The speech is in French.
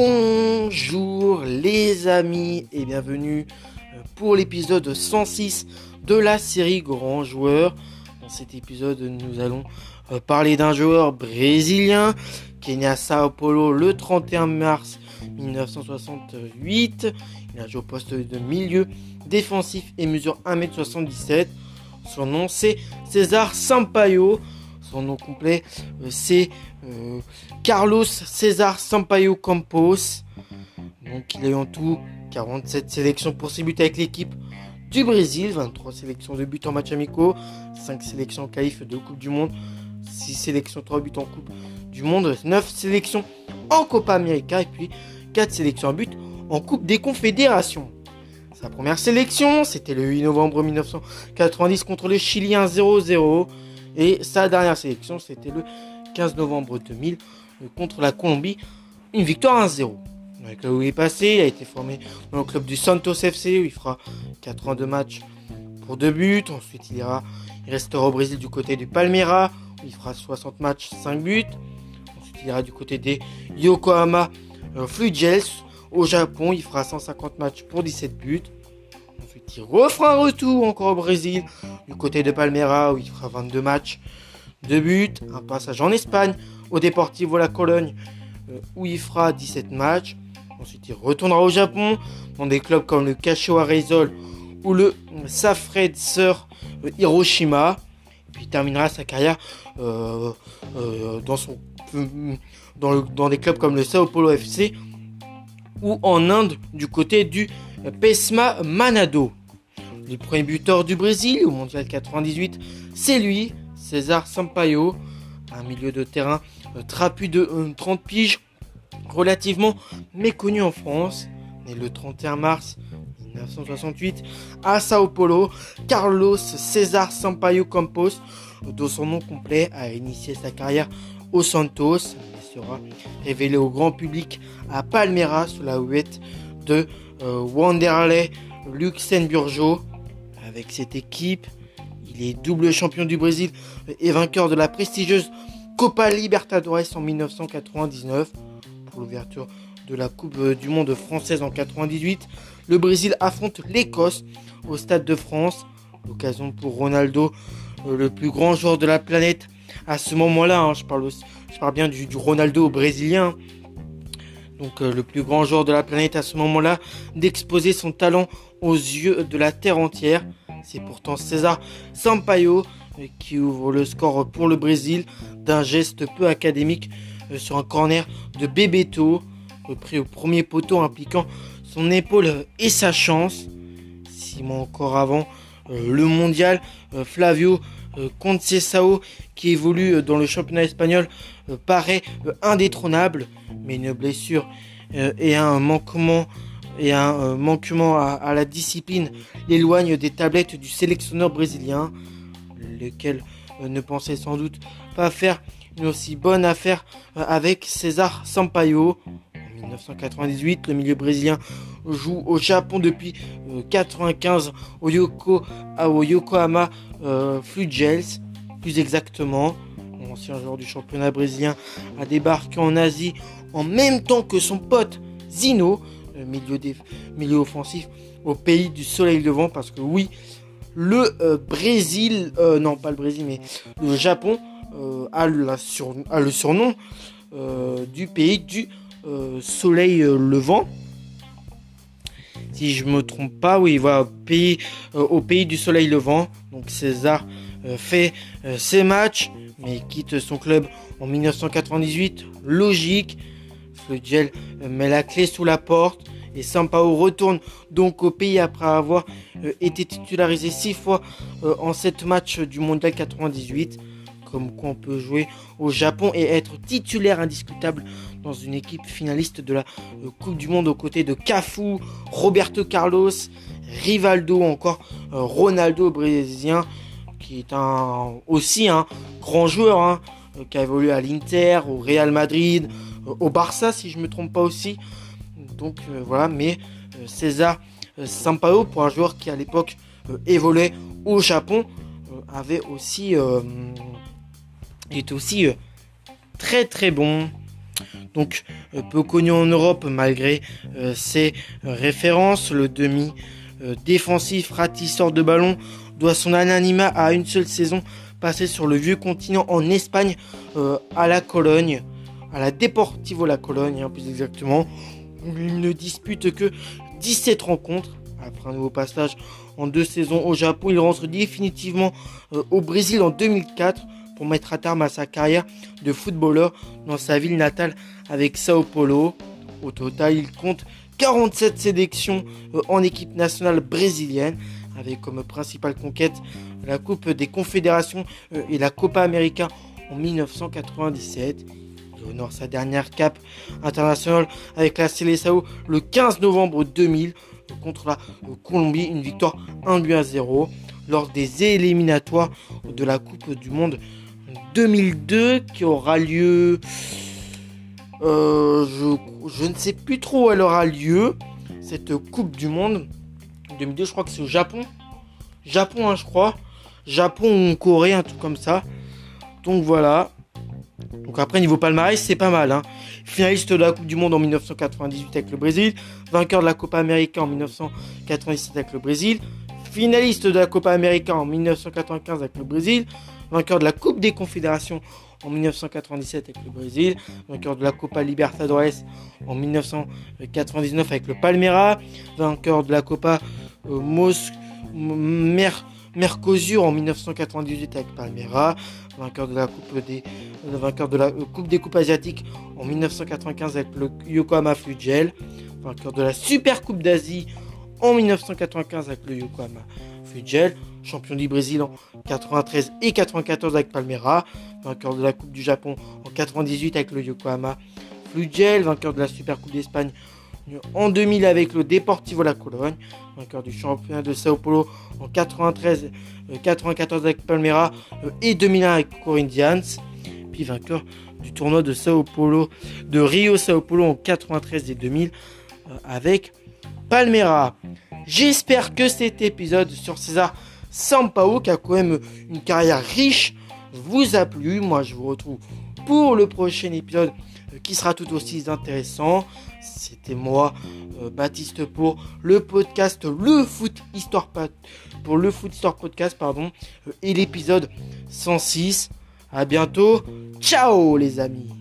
Bonjour les amis et bienvenue euh, pour l'épisode 106 de la série Grand Joueur. Dans cet épisode, nous allons euh, parler d'un joueur brésilien qui est né à Sao Paulo le 31 mars 1968. Il a joué au poste de milieu défensif et mesure 1m77. Son nom c'est César Sampaio. Son nom complet euh, c'est euh, Carlos César Sampaio Campos. Donc il a eu en tout 47 sélections pour ses buts avec l'équipe du Brésil, 23 sélections de buts en match amicaux, 5 sélections en qualif de Coupe du Monde, 6 sélections, 3 buts en Coupe du Monde, 9 sélections en Copa América et puis 4 sélections en but en Coupe des Confédérations. Sa première sélection, c'était le 8 novembre 1990 contre le Chilien 0-0. Et sa dernière sélection, c'était le 15 novembre 2000 euh, contre la Colombie, une victoire 1-0. Avec il est passé, il a été formé dans le club du Santos FC où il fera 82 matchs pour 2 buts. Ensuite, il, ira, il restera au Brésil du côté du Palmeiras où il fera 60 matchs, 5 buts. Ensuite, il ira du côté des Yokohama euh, au Japon, il fera 150 matchs pour 17 buts. Il refera un retour encore au Brésil du côté de Palmeiras où il fera 22 matchs, 2 buts, un passage en Espagne au Deportivo La Cologne euh, où il fera 17 matchs. Ensuite, il retournera au Japon dans des clubs comme le Kashiwa Reysol ou le Safred Sur euh, Hiroshima. Puis il terminera sa carrière euh, dans, dans, des clubs comme le Sao Paulo FC ou en Inde du côté du Pesma Manado. Le premier buteur du Brésil au Mondial 98, c'est lui, César Sampaio, un milieu de terrain euh, trapu de 30 euh, piges, relativement méconnu en France, né le 31 mars 1968 à Sao Paulo, Carlos César Sampaio Campos, dont son nom complet a initié sa carrière au Santos, il sera révélé au grand public à Palmeiras sous la huette de euh, Luxemburgo. Avec cette équipe, il est double champion du Brésil et vainqueur de la prestigieuse Copa Libertadores en 1999 pour l'ouverture de la Coupe du Monde française en 98. Le Brésil affronte l'Écosse au Stade de France. L'occasion pour Ronaldo, euh, le plus grand joueur de la planète à ce moment-là. Hein. je, parle bien du, du Ronaldo brésilien. Donc euh, le plus grand joueur de la planète à ce moment-là, d'exposer son talent aux yeux de la terre entière. C'est pourtant César Sampaio euh, qui ouvre le score pour le Brésil d'un geste peu académique euh, sur un corner de Bebeto, repris au premier poteau impliquant son épaule et sa chance. Six mois encore avant le mondial, Flavio Conceição, qui évolue dans le championnat espagnol, paraît indétrônable, mais une blessure et un manquement et un euh, manquement à, la discipline l'éloigne des tablettes du sélectionneur brésilien, lequel euh, ne pensait sans doute pas faire une aussi bonne affaire euh, avec César Sampaio. En 1998, le milieu brésilien joue au Japon depuis 1995 au, Yoko, Yokohama Flugels, plus exactement. L'ancien joueur du championnat brésilien a débarqué en Asie en même temps que son pote Zino milieu, milieu offensif au pays du soleil levant parce que oui, le euh, Brésil, euh, non pas le Brésil, mais le Japon euh, a, la sur, a, le surnom du pays du soleil levant. Si je me trompe pas, oui, voilà, pays, au pays du soleil levant. Donc César fait ses matchs, mais quitte son club en 1998. Logique. Le gel met la clé sous la porte et Sampao retourne donc au pays après avoir euh, été titularisé six fois euh, en sept matchs du Mondial 98. Comme quoi on peut jouer au Japon et être titulaire indiscutable dans une équipe finaliste de la euh, Coupe du Monde aux côtés de Cafu, Roberto Carlos, Rivaldo, encore Ronaldo brésilien, qui est aussi un grand joueur, hein, qui a évolué à l'Inter, au Real Madrid, au Barça si je ne me trompe pas aussi. Donc euh, voilà, mais euh, César euh, Sampaio, pour un joueur qui à l'époque évoluait au Japon, avait aussi, est aussi très très bon. donc peu connu en Europe malgré ses références. Le demi défensif ratisseur de ballon doit son anonymat à une seule saison passée sur le vieux continent en Espagne à la Cologne, à la Deportivo La Cologne hein, plus exactement. Il ne dispute que 17 rencontres après un nouveau passage en deux saisons au Japon. Il rentre définitivement euh, au Brésil en 2004 pour mettre à terme à sa carrière de footballeur dans sa ville natale avec Sao Paulo. Au total, il compte 47 sélections euh, en équipe nationale brésilienne avec comme principale conquête la Coupe des Confédérations euh, et la Copa América en 1997. Il honore sa dernière cape internationale avec la Seleção le 15 novembre 2000 contre la Colombie, une victoire 1 but à 0 lors des éliminatoires de la Coupe du Monde 2002 qui aura lieu. Euh, je, ne sais plus trop où elle aura lieu cette Coupe du Monde 2002. Je crois que c'est au Japon. Japon, hein, je crois. Japon ou Corée, un truc comme ça. Donc voilà. Donc après, niveau palmarès, c'est pas mal. Hein. Finaliste de la Coupe du Monde en 1998 avec le Brésil. Vainqueur de la Copa América en 1997 avec le Brésil. Finaliste de la Copa América en 1995 avec le Brésil. Vainqueur de la Coupe des Confédérations en 1997 avec le Brésil. Vainqueur de la Copa Libertadores en 1999 avec le Palmeiras. Vainqueur de la Copa euh, Mercosur en 1998 avec Palmeiras, vainqueur de la Coupe des, vainqueur de la euh, Coupe des Coupes asiatiques en 1995 avec le Yokohama Flugel, vainqueur de la Super Coupe d'Asie en 1995 avec le Yokohama Flugel, champion du Brésil en 93 et 94 avec Palmeiras, vainqueur de la Coupe du Japon en 98 avec le Yokohama Flugel, vainqueur de la Super Coupe d'Espagne en 2000 avec le Deportivo La Cologne, vainqueur du championnat de Sao Paulo en 93, 94 euh, avec Palmeiras euh, et 2001 avec Corinthians, puis vainqueur du tournoi de Sao Paulo, de Rio Sao Paulo en 93 et 2000 euh, avec Palmeiras. J'espère que cet épisode sur César Sampaio, qui a quand même une carrière riche, vous a plu. Moi, je vous retrouve pour le prochain épisode qui sera tout aussi intéressant. C'était moi, euh, Baptiste, pour le podcast Le Foot Histoire pour le Foot Histoire Podcast, pardon, euh, et l'épisode 106. À bientôt. Ciao les amis.